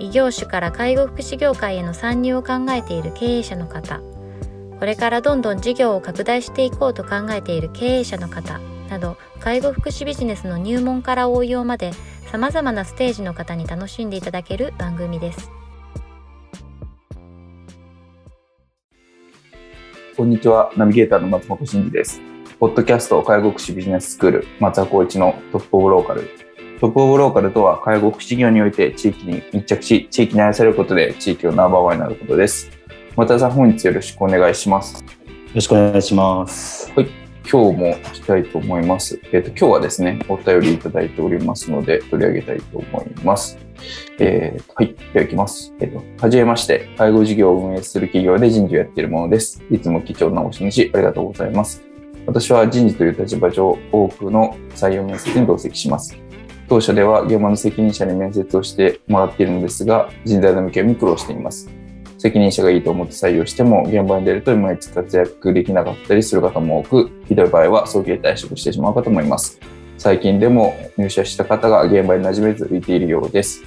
異業種から介護福祉業界への参入を考えている経営者の方。これからどんどん事業を拡大していこうと考えている経営者の方。など介護福祉ビジネスの入門から応用までさまざまなステージの方に楽しんでいただける番組です。こんにちは。ナビゲーターの松本真二です。ポッドキャスト介護福祉ビジネススクール松田光一のトップオブローカル。トップオブローカルとは介護福祉業において地域に密着し地域に愛されることで地域のナンバーワンになることです松田さん本日よろしくお願いしますよろしくお願いしますはい今日も行きたいと思います。えっ、ー、と、今日はですね、お便りいただいておりますので、取り上げたいと思います。えー、はい。では行きます。えっ、ー、と、はじめまして、介護事業を運営する企業で人事をやっているものです。いつも貴重なお示しありがとうございます。私は人事という立場上、多くの採用面接に同席します。当社では現場の責任者に面接をしてもらっているのですが、人材の向けに苦労しています。責任者がいいと思って採用しても、現場に出るといまいち活躍できなかったりする方も多く、ひどい場合は早期退職してしまうかと思います。最近でも入社した方が現場に馴染めず浮いているようです。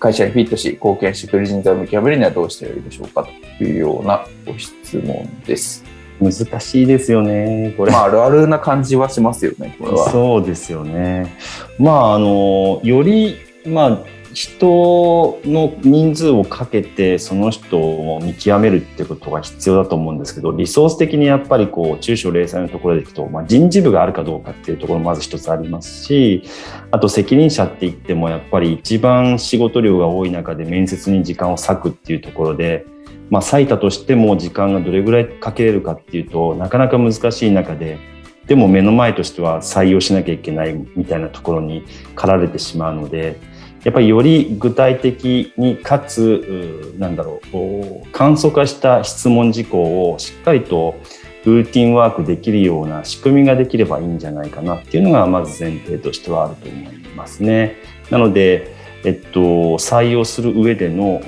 会社にフィットし、貢献してくれる人材を見極めるにはどうしたらいいでしょうかというようなご質問です。難しいですよね、これ。まあ、あるあるな感じはしますよね、これは。そうですよね。まあ、あの、より、まあ、人の人数をかけてその人を見極めるってことが必要だと思うんですけどリソース的にやっぱりこう中小零細のところでいくと、まあ、人事部があるかどうかっていうところもまず一つありますしあと責任者って言ってもやっぱり一番仕事量が多い中で面接に時間を割くっていうところでまあ、割いたとしても時間がどれぐらいかけれるかっていうとなかなか難しい中ででも目の前としては採用しなきゃいけないみたいなところに駆られてしまうのでやっぱりより具体的にかつなんだろう簡素化した質問事項をしっかりとルーティンワークできるような仕組みができればいいんじゃないかなっていうのがまず前提としてはあると思いますね。なのでえっと、採用する上での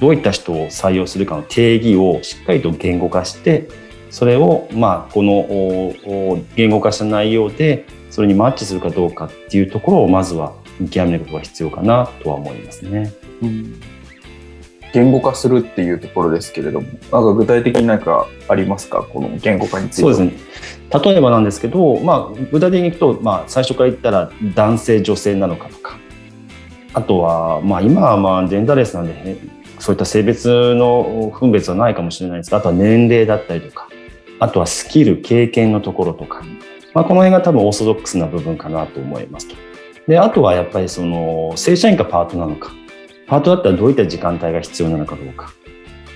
どういった人を採用するかの定義をしっかりと言語化してそれを、まあ、この言語化した内容でそれにマッチするかどうかっていうところをまずは見極めることが必要かなとは思いますね。うん言語化するっていうところですけれども、なんか具体的に何かありますか、この言語化について。そうですね。例えばなんですけど、まあ、具体的にいくと、まあ、最初から言ったら男性、女性なのかとか、あとは、まあ、今はまあジェンダーレスなんで、そういった性別の分別はないかもしれないですが、あとは年齢だったりとか、あとはスキル、経験のところとか、まあ、この辺が多分オーソドックスな部分かなと思いますと。で、あとはやっぱりその正社員かパートなのか、パートだったらどういった時間帯が必要なのかどうか、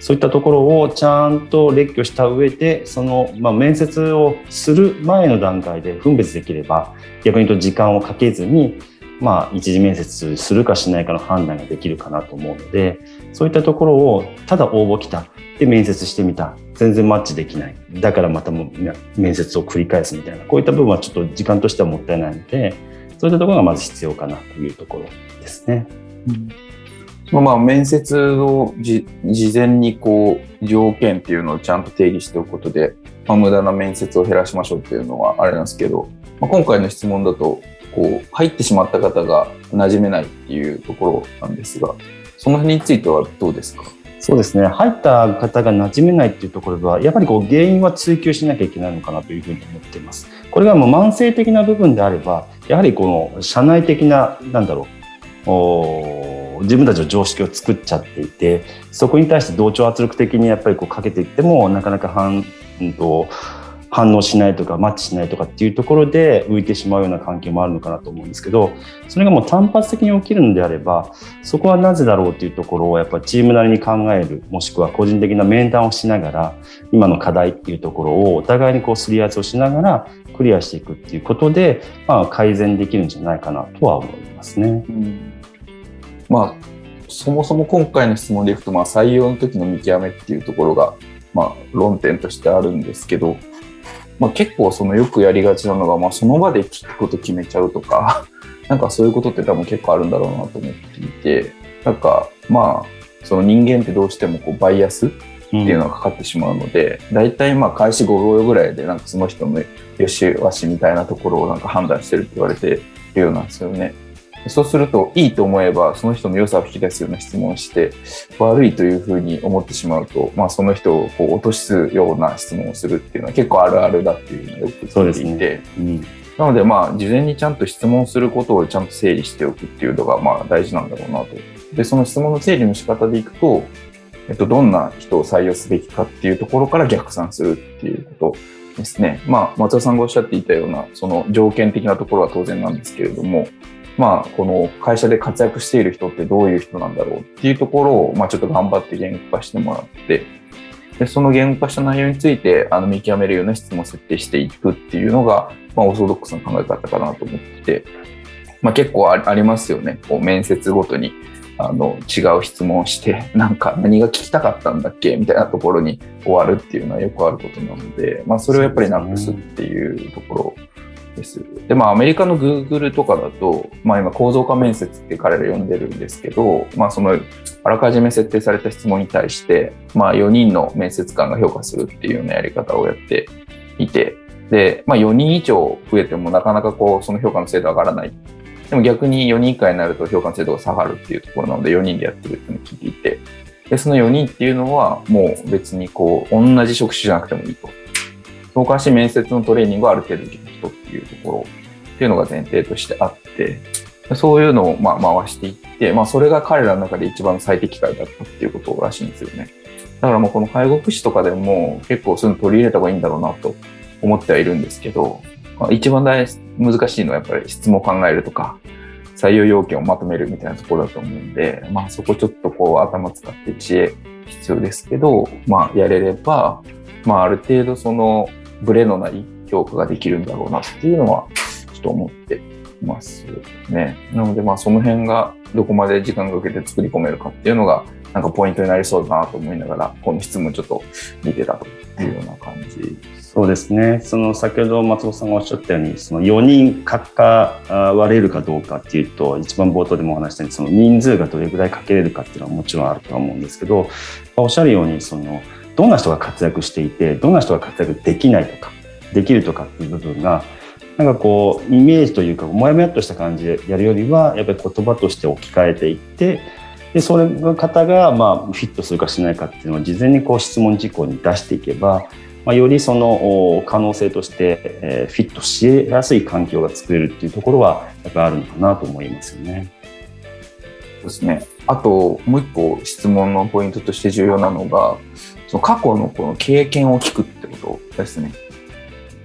そういったところをちゃんと列挙した上で、その、まあ、面接をする前の段階で分別できれば、逆に言うと時間をかけずに、まあ、一次面接するかしないかの判断ができるかなと思うので、そういったところを、ただ応募来た。で、面接してみた。全然マッチできない。だからまたも面接を繰り返すみたいな、こういった部分はちょっと時間としてはもったいないので、そういったところがまず必要かなというところですね。うん、まあ、面接を事前にこう、条件っていうのをちゃんと定義しておくことで、まあ、無駄な面接を減らしましょうっていうのはあれなんですけど、まあ、今回の質問だと、こう入ってしまった方が馴染めないっていうところなんですがその辺についてはどうですか？そうですね。入った方が馴染めないっていうところではやっぱりこう原因は追求しなきゃいけないのかなというふうに思っています。これがもう慢性的な部分であればやはりこの社内的ななんだろう自分たちの常識を作っちゃっていてそこに対して同調圧力的にやっぱりこうかけていってもなかなか反、うん反応しないとかマッチしないとかっていうところで浮いてしまうような関係もあるのかなと思うんですけどそれがもう単発的に起きるのであればそこはなぜだろうっていうところをやっぱチームなりに考えるもしくは個人的な面談をしながら今の課題っていうところをお互いにこうすり合わせをしながらクリアしていくっていうことで、まあ、改善できるんじゃないかなとは思いますね。うんまあ、そもそも今回の質問でいくと、まあ、採用の時の見極めっていうところが、まあ、論点としてあるんですけど、まあ、結構そのよくやりがちなのが、まあ、その場で聞くこと決めちゃうとか、なんかそういうことって多分結構あるんだろうなと思っていて、なんかまあ、その人間ってどうしてもこうバイアスっていうのがかかってしまうので、うん、大体まあ開始5秒ぐらいでなんかその人のよし悪しみたいなところをなんか判断してるって言われてるようなんですよね。そうすると、いいと思えば、その人の良さを引き出すような質問をして、悪いというふうに思ってしまうと、まあ、その人をこう落とすような質問をするっていうのは結構あるあるだっていうのをよく聞いていて、ねうん、なので、まあ、事前にちゃんと質問することをちゃんと整理しておくっていうのが、まあ、大事なんだろうなと。で、その質問の整理の仕方でいくと、えっと、どんな人を採用すべきかっていうところから逆算するっていうことですね。まあ、松田さんがおっしゃっていたような、その条件的なところは当然なんですけれども、まあ、この会社で活躍している人ってどういう人なんだろうっていうところを、まあ、ちょっと頑張って言語化してもらって、でその言語化した内容についてあの見極めるような質問を設定していくっていうのが、まあ、オーソドックスな考え方かなと思ってて、まあ、結構ありますよね。こう面接ごとにあの違う質問をして、なんか何が聞きたかったんだっけ？みたいなところに終わるっていうのはよくあることなので、まあ、それをやっぱりなくすっていうところです。で、まあ、アメリカの Google とかだと、まあ、今、構造化面接って彼ら呼んでるんですけど、まあ、その、あらかじめ設定された質問に対して、まあ、4人の面接官が評価するっていうようなやり方をやっていて、で、まあ、4人以上増えてもなかなかこう、その評価の精度上がらない。でも逆に4人以下になると評価の精度が下がるっていうところなので、4人でやってるっていうのを聞いていて、で、その4人っていうのは、もう別にこう、同じ職種じゃなくてもいいと。そうかし面接のトレーニングをある程度人っていうところっていうのが前提としてあって、そういうのをまあ回していって、まあそれが彼らの中で一番最適解だったっていうことらしいんですよね。だからもうこの介護福祉とかでも結構そういうの取り入れた方がいいんだろうなと思ってはいるんですけど、まあ、一番大難しいのはやっぱり質問を考えるとか、採用要件をまとめるみたいなところだと思うんで、まあそこちょっとこう頭使って知恵必要ですけど、まあやれれば、まあある程度そのブレのない評価ができるんだろうなっていうのは、ちょっと思ってますね。なので、まあ、その辺がどこまで時間がかけて作り込めるかっていうのが、なんかポイントになりそうだなと思いながら、この質問ちょっと見てたというような感じ。そうですね。その先ほど松本さんがおっしゃったように、その4人関われるかどうかっていうと、一番冒頭でもお話したように、その人数がどれぐらいかけれるかっていうのはもちろんあるとは思うんですけど、おっしゃるように、その、どんな人が活躍していてどんな人が活躍できないとかできるとかっていう部分がなんかこうイメージというかもやもやっとした感じでやるよりはやっぱり言葉として置き換えていってでそれの方がまあフィットするかしないかっていうのを事前にこう質問事項に出していけば、まあ、よりその可能性としてフィットしやすい環境が作れるっていうところはやっぱあるのかなと思いますよね。ですねあともう一個質問のポイントとして重要なのがその過去のこの経験を聞くってことですね。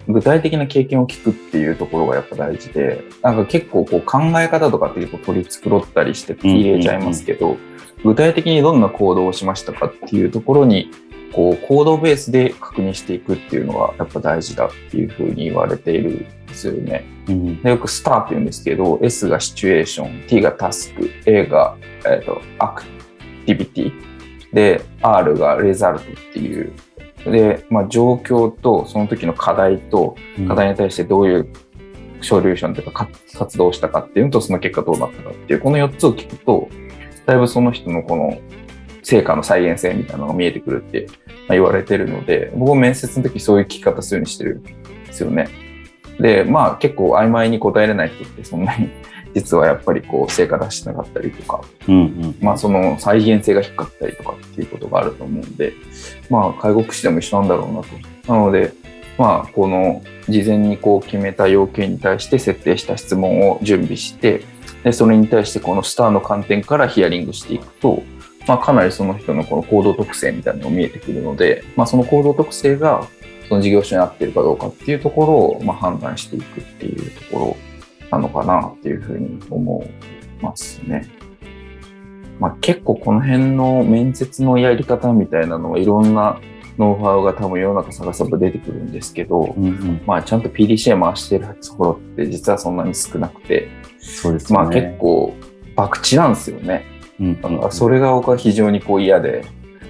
具体的な経験を聞くっていうところがやっぱ大事で、なんか結構こう考え方とかって結構取り繕ったりして入れちゃいますけど、具体的にどんな行動をしましたかっていうところに、こう行動ベースで確認していくっていうのがやっぱ大事だっていうふうに言われているんですよね。うん、でよくスターって言うんですけど、S がシチュエーション、T がタスク、A が、えーとアクティビティ、で、R がレザルトっていう。で、まあ、状況とその時の課題と、課題に対してどういうソリューションというか活動したかっていうのと、その結果どうなったかっていう、この4つを聞くと、だいぶその人のこの成果の再現性みたいなのが見えてくるって言われてるので、僕も面接の時そういう聞き方するようにしてるんですよね。で、まあ結構曖昧に答えれない人ってそんなに実はやっぱりこう成果出してなかったりとか、うんうん、まあその再現性が低かったりとかっていうことがあると思うんで、まあ介護福祉でも一緒なんだろうなと。なので、まあこの事前にこう決めた要件に対して設定した質問を準備して、でそれに対してこのスターの観点からヒアリングしていくと、まあ、かなりその人のこの行動特性みたいなのが見えてくるので、まあ、その行動特性がその事業所に合っているかどうかっていうところをまあ判断していくっていうところなのかなっていうふうに思いますね。まあ、結構この辺の面接のやり方みたいなのはいろんなノウハウが多分世の中探せば出てくるんですけど、うんうん、まあちゃんと PDCA 回してるところって実はそんなに少なくて、そうですね、まあ結構博打なんですよね。うんあのそれが僕は非常にこう嫌で、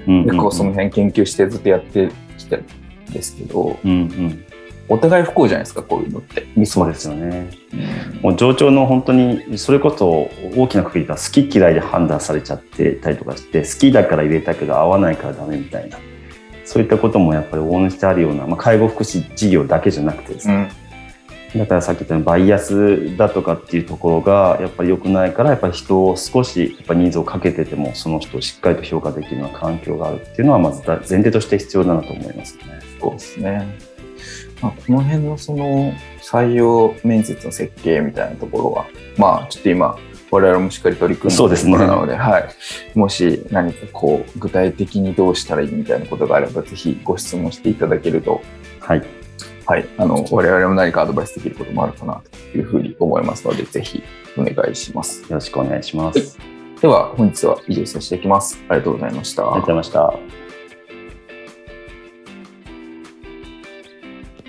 うん。結構その辺研究してずっとやってきたんですけど、うんうん、お互い不幸じゃないですか、こういうのって。ミスそうですよね。うんもう上長の本当にそれこそ大きなくくりが好き嫌いで判断されちゃってたりとかして好きだから入れたけど合わないからダメみたいなそういったこともやっぱり応援してあるような、まあ、介護福祉事業だけじゃなくてですね、だからさっき言ったようにバイアスだとかっていうところがやっぱり良くないからやっぱり人を少しやっぱ人数をかけててもその人をしっかりと評価できるような環境があるっていうのはまずだ前提として必要だなと思いますね。そうですね。まあ、この辺のその採用面接の設計みたいなところは、まあちょっと今、我々もしっかり取り組んでそうですねところなので、はい。もし何かこう、具体的にどうしたらいいみたいなことがあれば、ぜひご質問していただけると、はい、はい。あの、我々も何かアドバイスできることもあるかなというふうに思いますので、ぜひお願いします。よろしくお願いします。では、本日は以上させていきます。ありがとうございました。ありがとうございました。